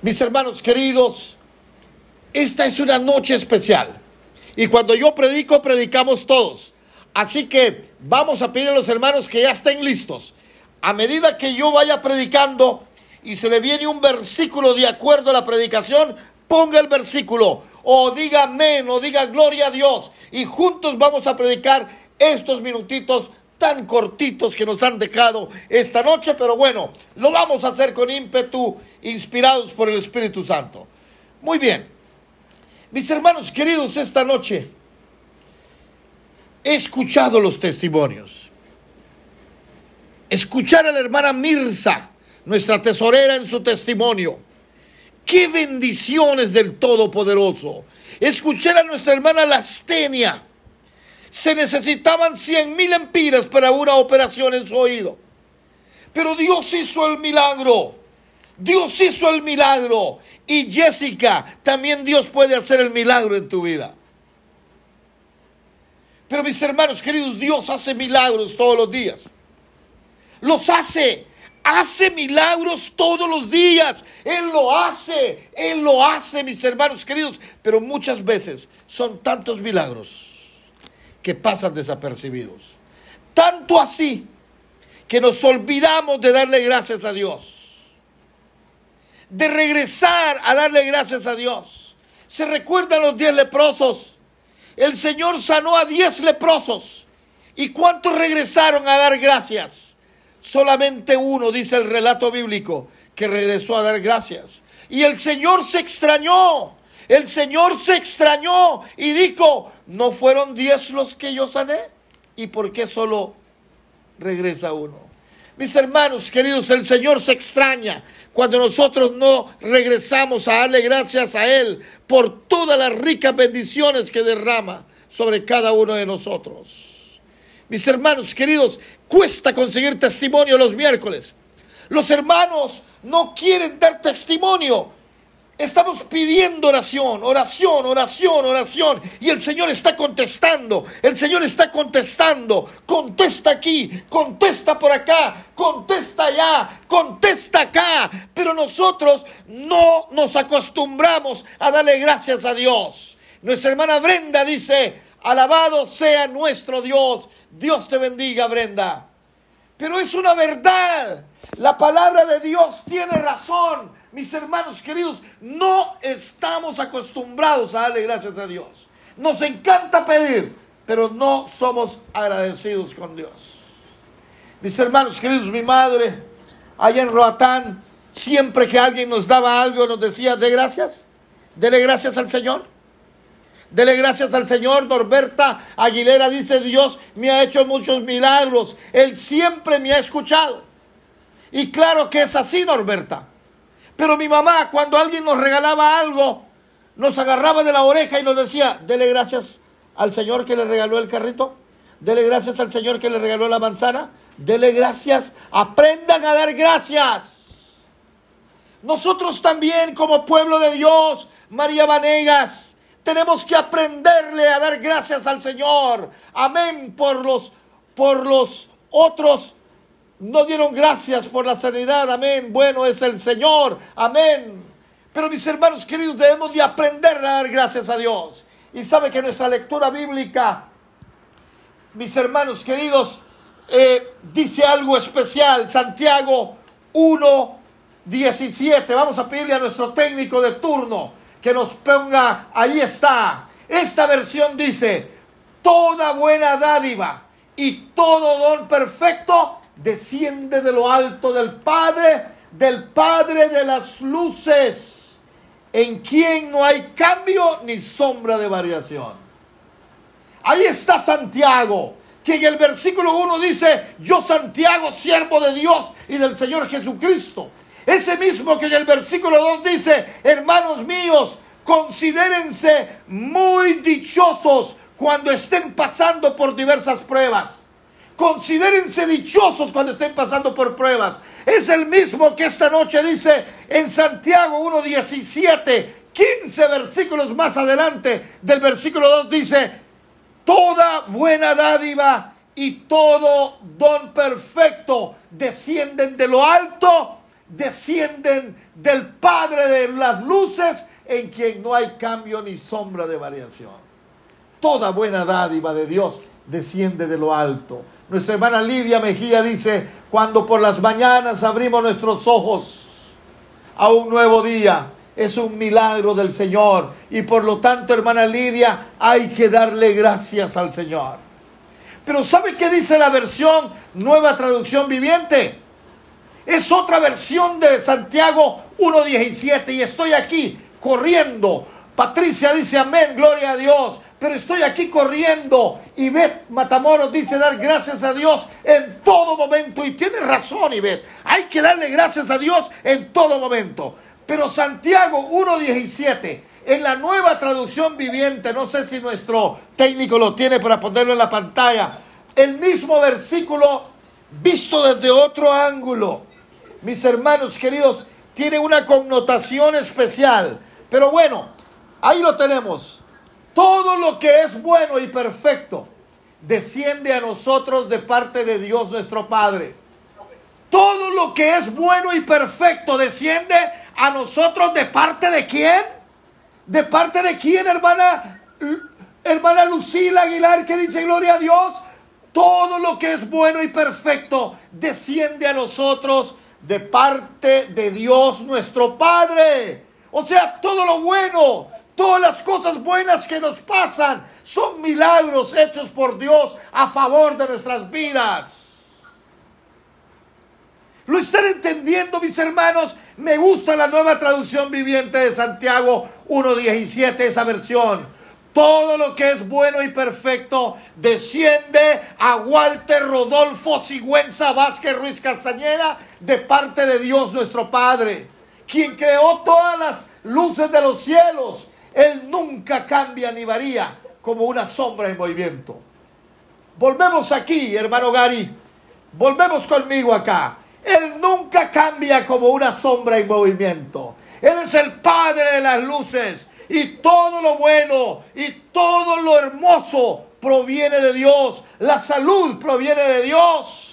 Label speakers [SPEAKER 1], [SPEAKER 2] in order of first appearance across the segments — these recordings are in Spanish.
[SPEAKER 1] Mis hermanos queridos, esta es una noche especial. Y cuando yo predico, predicamos todos. Así que vamos a pedir a los hermanos que ya estén listos. A medida que yo vaya predicando y se le viene un versículo de acuerdo a la predicación, ponga el versículo o diga amén o diga gloria a Dios. Y juntos vamos a predicar estos minutitos tan cortitos que nos han dejado esta noche, pero bueno, lo vamos a hacer con ímpetu, inspirados por el Espíritu Santo. Muy bien, mis hermanos queridos, esta noche he escuchado los testimonios. Escuchar a la hermana Mirza, nuestra tesorera en su testimonio. Qué bendiciones del Todopoderoso. Escuchar a nuestra hermana Lastenia se necesitaban 100 mil empiras para una operación en su oído. Pero Dios hizo el milagro. Dios hizo el milagro. Y Jessica, también Dios puede hacer el milagro en tu vida. Pero mis hermanos queridos, Dios hace milagros todos los días. Los hace. Hace milagros todos los días. Él lo hace. Él lo hace, mis hermanos queridos. Pero muchas veces son tantos milagros que pasan desapercibidos. Tanto así que nos olvidamos de darle gracias a Dios. De regresar a darle gracias a Dios. Se recuerdan los diez leprosos. El Señor sanó a diez leprosos. ¿Y cuántos regresaron a dar gracias? Solamente uno, dice el relato bíblico, que regresó a dar gracias. Y el Señor se extrañó. El Señor se extrañó y dijo, ¿no fueron diez los que yo sané? ¿Y por qué solo regresa uno? Mis hermanos queridos, el Señor se extraña cuando nosotros no regresamos a darle gracias a Él por todas las ricas bendiciones que derrama sobre cada uno de nosotros. Mis hermanos queridos, cuesta conseguir testimonio los miércoles. Los hermanos no quieren dar testimonio Estamos pidiendo oración, oración, oración, oración. Y el Señor está contestando. El Señor está contestando. Contesta aquí, contesta por acá, contesta allá, contesta acá. Pero nosotros no nos acostumbramos a darle gracias a Dios. Nuestra hermana Brenda dice, alabado sea nuestro Dios. Dios te bendiga, Brenda. Pero es una verdad. La palabra de Dios tiene razón mis hermanos queridos, no estamos acostumbrados a darle gracias a Dios. Nos encanta pedir, pero no somos agradecidos con Dios. Mis hermanos queridos, mi madre, allá en Roatán, siempre que alguien nos daba algo, nos decía, de gracias, dele gracias al Señor. Dele gracias al Señor. Norberta Aguilera dice, Dios me ha hecho muchos milagros. Él siempre me ha escuchado. Y claro que es así, Norberta. Pero mi mamá, cuando alguien nos regalaba algo, nos agarraba de la oreja y nos decía, dele gracias al Señor que le regaló el carrito, dele gracias al Señor que le regaló la manzana, dele gracias, aprendan a dar gracias. Nosotros también como pueblo de Dios, María Vanegas, tenemos que aprenderle a dar gracias al Señor. Amén por los por los otros no dieron gracias por la sanidad, amén. Bueno es el Señor, amén. Pero mis hermanos queridos, debemos de aprender a dar gracias a Dios. Y sabe que nuestra lectura bíblica, mis hermanos queridos, eh, dice algo especial. Santiago 1, 17. Vamos a pedirle a nuestro técnico de turno que nos ponga, ahí está. Esta versión dice, toda buena dádiva y todo don perfecto desciende de lo alto del Padre, del Padre de las luces, en quien no hay cambio ni sombra de variación. Ahí está Santiago, que en el versículo 1 dice, yo Santiago, siervo de Dios y del Señor Jesucristo. Ese mismo que en el versículo 2 dice, hermanos míos, considérense muy dichosos cuando estén pasando por diversas pruebas Considérense dichosos cuando estén pasando por pruebas. Es el mismo que esta noche dice en Santiago 1.17, 15 versículos más adelante del versículo 2 dice, toda buena dádiva y todo don perfecto descienden de lo alto descienden del Padre de las luces, en quien no hay cambio ni sombra de variación. Toda buena dádiva de Dios desciende de lo alto. Nuestra hermana Lidia Mejía dice, cuando por las mañanas abrimos nuestros ojos a un nuevo día, es un milagro del Señor. Y por lo tanto, hermana Lidia, hay que darle gracias al Señor. Pero ¿sabe qué dice la versión nueva traducción viviente? Es otra versión de Santiago 1.17 y estoy aquí corriendo. Patricia dice amén, gloria a Dios. Pero estoy aquí corriendo y Ivette Matamoros dice dar gracias a Dios en todo momento. Y tiene razón, Ivette. Hay que darle gracias a Dios en todo momento. Pero Santiago 1.17, en la nueva traducción viviente, no sé si nuestro técnico lo tiene para ponerlo en la pantalla, el mismo versículo visto desde otro ángulo. Mis hermanos queridos, tiene una connotación especial. Pero bueno, ahí lo tenemos. Todo lo que es bueno y perfecto desciende a nosotros de parte de Dios nuestro Padre. Todo lo que es bueno y perfecto desciende a nosotros de parte de quién? ¿De parte de quién, hermana? Hermana Lucila Aguilar, que dice gloria a Dios. Todo lo que es bueno y perfecto desciende a nosotros de parte de Dios nuestro Padre. O sea, todo lo bueno, todas las cosas buenas que nos pasan son milagros hechos por Dios a favor de nuestras vidas. ¿Lo están entendiendo, mis hermanos? Me gusta la nueva traducción viviente de Santiago 1.17, esa versión. Todo lo que es bueno y perfecto desciende a Walter Rodolfo Sigüenza Vázquez Ruiz Castañeda de parte de Dios nuestro Padre, quien creó todas las luces de los cielos. Él nunca cambia ni varía como una sombra en movimiento. Volvemos aquí, hermano Gary. Volvemos conmigo acá. Él nunca cambia como una sombra en movimiento. Él es el Padre de las luces. Y todo lo bueno y todo lo hermoso proviene de Dios. La salud proviene de Dios.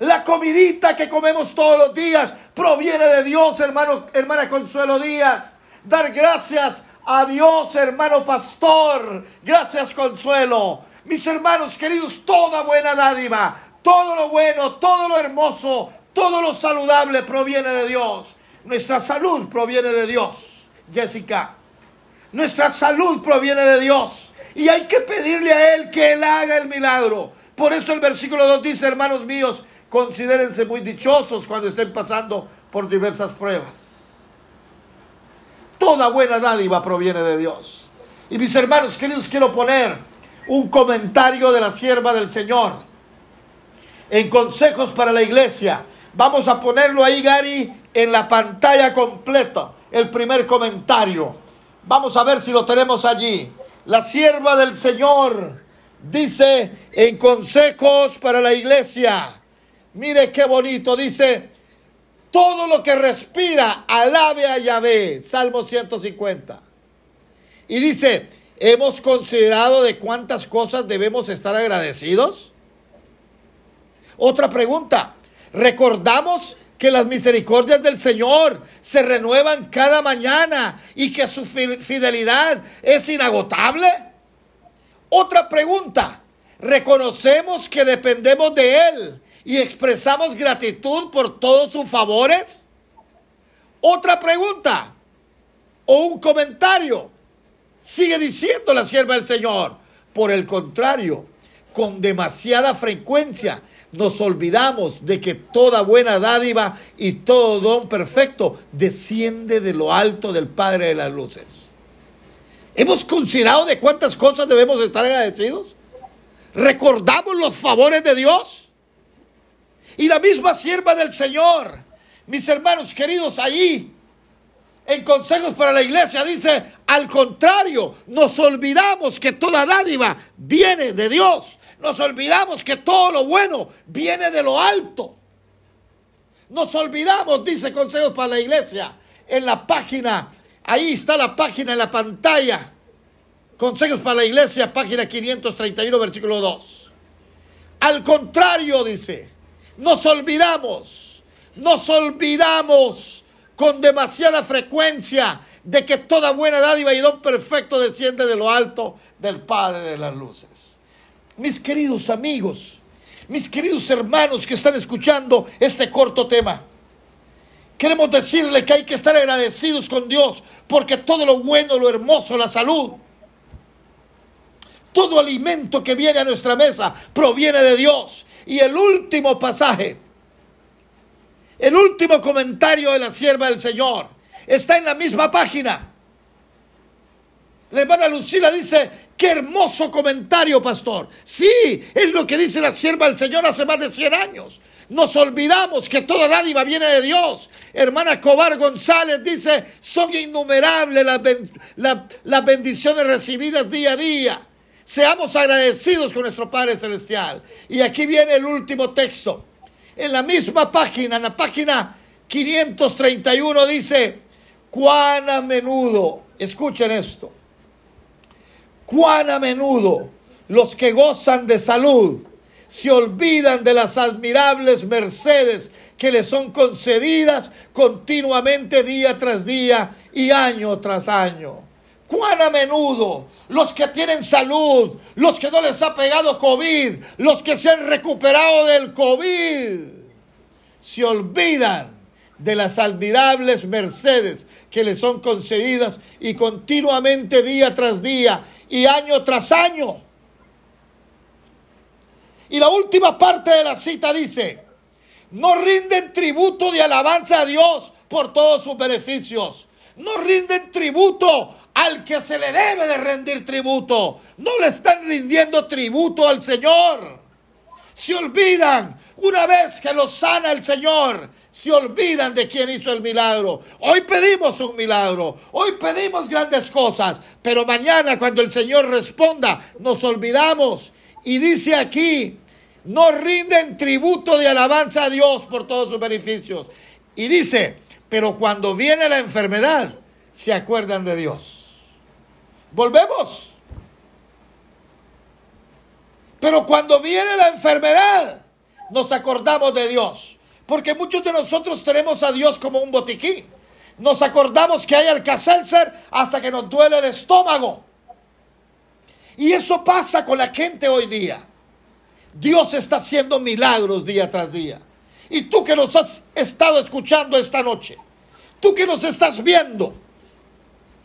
[SPEAKER 1] La comidita que comemos todos los días proviene de Dios, hermano, hermana Consuelo Díaz. Dar gracias a Dios, hermano pastor. Gracias, Consuelo. Mis hermanos queridos, toda buena dádiva todo lo bueno, todo lo hermoso, todo lo saludable proviene de Dios. Nuestra salud proviene de Dios, Jessica. Nuestra salud proviene de Dios. Y hay que pedirle a Él que Él haga el milagro. Por eso el versículo 2 dice, hermanos míos, considérense muy dichosos cuando estén pasando por diversas pruebas. Toda buena dádiva proviene de Dios. Y mis hermanos queridos, quiero poner un comentario de la sierva del Señor en consejos para la iglesia. Vamos a ponerlo ahí, Gary, en la pantalla completa, el primer comentario. Vamos a ver si lo tenemos allí. La sierva del Señor dice en consejos para la iglesia. Mire qué bonito, dice, todo lo que respira, alabe a Yahvé, Salmo 150. Y dice, ¿hemos considerado de cuántas cosas debemos estar agradecidos? Otra pregunta. ¿Recordamos que las misericordias del Señor se renuevan cada mañana y que su fidelidad es inagotable? Otra pregunta. ¿Reconocemos que dependemos de Él y expresamos gratitud por todos sus favores? Otra pregunta o un comentario. Sigue diciendo la sierva del Señor. Por el contrario, con demasiada frecuencia nos olvidamos de que toda buena dádiva y todo don perfecto desciende de lo alto del Padre de las Luces. ¿Hemos considerado de cuántas cosas debemos estar agradecidos? ¿Recordamos los favores de Dios? Y la misma sierva del Señor, mis hermanos queridos, allí en Consejos para la Iglesia dice, al contrario, nos olvidamos que toda dádiva viene de Dios nos olvidamos que todo lo bueno viene de lo alto. Nos olvidamos, dice Consejos para la Iglesia, en la página, ahí está la página en la pantalla. Consejos para la Iglesia, página 531, versículo 2. Al contrario, dice, nos olvidamos nos olvidamos con demasiada frecuencia de que toda buena dádiva y don perfecto desciende de lo alto del Padre de las luces. Mis queridos amigos, mis queridos hermanos que están escuchando este corto tema, queremos decirle que hay que estar agradecidos con Dios porque todo lo bueno, lo hermoso, la salud, todo alimento que viene a nuestra mesa proviene de Dios. Y el último pasaje, el último comentario de la sierva del Señor, está en la misma página. La hermana Lucila dice, qué hermoso comentario, pastor. Sí, es lo que dice la sierva del Señor hace más de 100 años. Nos olvidamos que toda dádiva viene de Dios. Hermana Cobar González dice, son innumerables las, las bendiciones recibidas día a día. Seamos agradecidos con nuestro Padre Celestial. Y aquí viene el último texto. En la misma página, en la página 531 dice, cuán a menudo, escuchen esto, cuán a menudo los que gozan de salud se olvidan de las admirables mercedes que les son concedidas continuamente día tras día y año tras año cuán a menudo los que tienen salud, los que no les ha pegado COVID, los que se han recuperado del COVID, se olvidan de las admirables mercedes que les son concedidas y continuamente día tras día y año tras año. Y la última parte de la cita dice, no rinden tributo de alabanza a Dios por todos sus beneficios. No rinden tributo al que se le debe de rendir tributo. No le están rindiendo tributo al Señor. Se olvidan, una vez que los sana el Señor, se olvidan de quien hizo el milagro. Hoy pedimos un milagro, hoy pedimos grandes cosas, pero mañana cuando el Señor responda, nos olvidamos. Y dice aquí, no rinden tributo de alabanza a Dios por todos sus beneficios. Y dice, pero cuando viene la enfermedad, se acuerdan de Dios. Volvemos. Pero cuando viene la enfermedad, nos acordamos de Dios. Porque muchos de nosotros tenemos a Dios como un botiquín. Nos acordamos que hay alcacelser hasta que nos duele el estómago. Y eso pasa con la gente hoy día. Dios está haciendo milagros día tras día. Y tú que nos has estado escuchando esta noche, tú que nos estás viendo,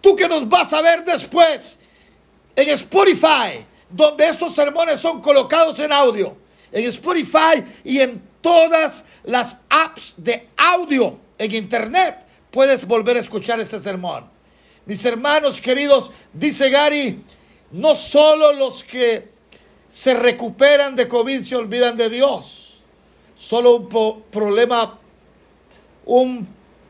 [SPEAKER 1] Tú que nos vas a ver después en Spotify, donde estos sermones son colocados en audio. En Spotify y en todas las apps de audio en Internet puedes volver a escuchar este sermón. Mis hermanos queridos, dice Gary, no solo los que se recuperan de COVID se olvidan de Dios. Solo un problema, un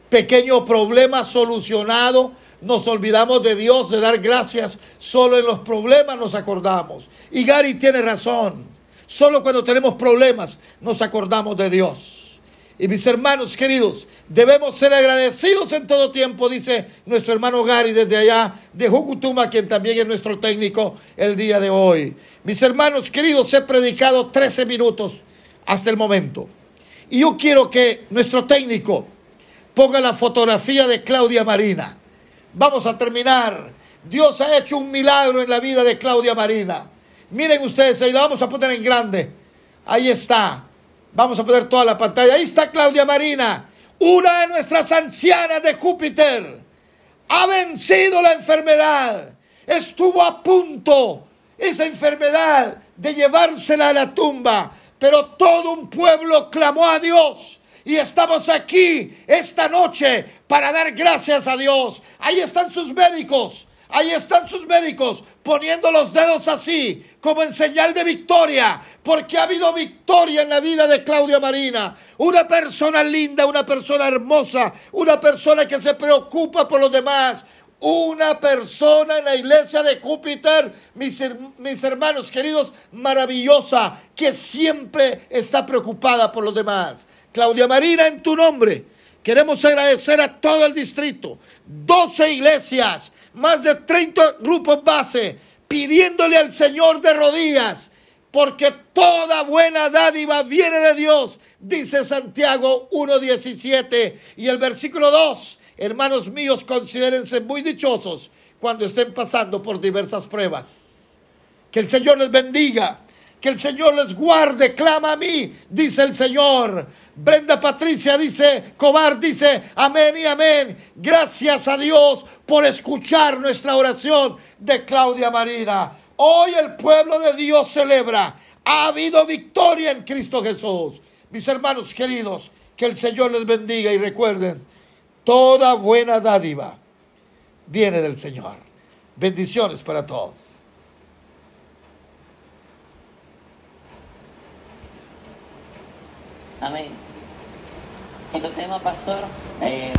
[SPEAKER 1] pequeño problema solucionado nos olvidamos de Dios, de dar gracias. Solo en los problemas nos acordamos. Y Gary tiene razón. Solo cuando tenemos problemas nos acordamos de Dios. Y mis hermanos queridos, debemos ser agradecidos en todo tiempo, dice nuestro hermano Gary desde allá de Jucutuma, quien también es nuestro técnico el día de hoy. Mis hermanos queridos, he predicado 13 minutos hasta el momento. Y yo quiero que nuestro técnico ponga la fotografía de Claudia Marina. Vamos a terminar. Dios ha hecho un milagro en la vida de Claudia Marina. Miren ustedes, ahí la vamos a poner en grande. Ahí está. Vamos a poner toda la pantalla. Ahí está Claudia Marina, una de nuestras ancianas de Júpiter. Ha vencido la enfermedad. Estuvo a punto esa enfermedad de llevársela a la tumba. Pero todo un pueblo clamó a Dios. Y estamos aquí esta noche para dar gracias a Dios. Ahí están sus médicos. Ahí están sus médicos poniendo los dedos así, como en señal de victoria, porque ha habido victoria en la vida de Claudia Marina. Una persona linda, una persona hermosa, una persona que se preocupa por los demás, una persona en la iglesia de Júpiter, mis, mis, hermanos queridos, maravillosa, que siempre está preocupada por los demás. Claudia Marina, en tu nombre Queremos agradecer a todo el distrito, 12 iglesias, más de 30 grupos base, pidiéndole al Señor de rodillas porque toda buena dádiva viene de Dios, dice Santiago 1.17 y el versículo 2. Hermanos míos, considérense muy dichosos cuando estén pasando por diversas pruebas. Que el Señor les bendiga, que el Señor les guarde, clama a mí, dice el Señor. Brenda Patricia dice, Cobar dice, amén y amén. Gracias a Dios por escuchar nuestra oración de Claudia Marina. Hoy el pueblo de Dios celebra. Ha habido victoria en Cristo Jesús. Mis hermanos queridos, que el Señor les bendiga y recuerden, toda buena dádiva viene del Señor. Bendiciones para todos.
[SPEAKER 2] Amén. En tu tema, pastor. Eh...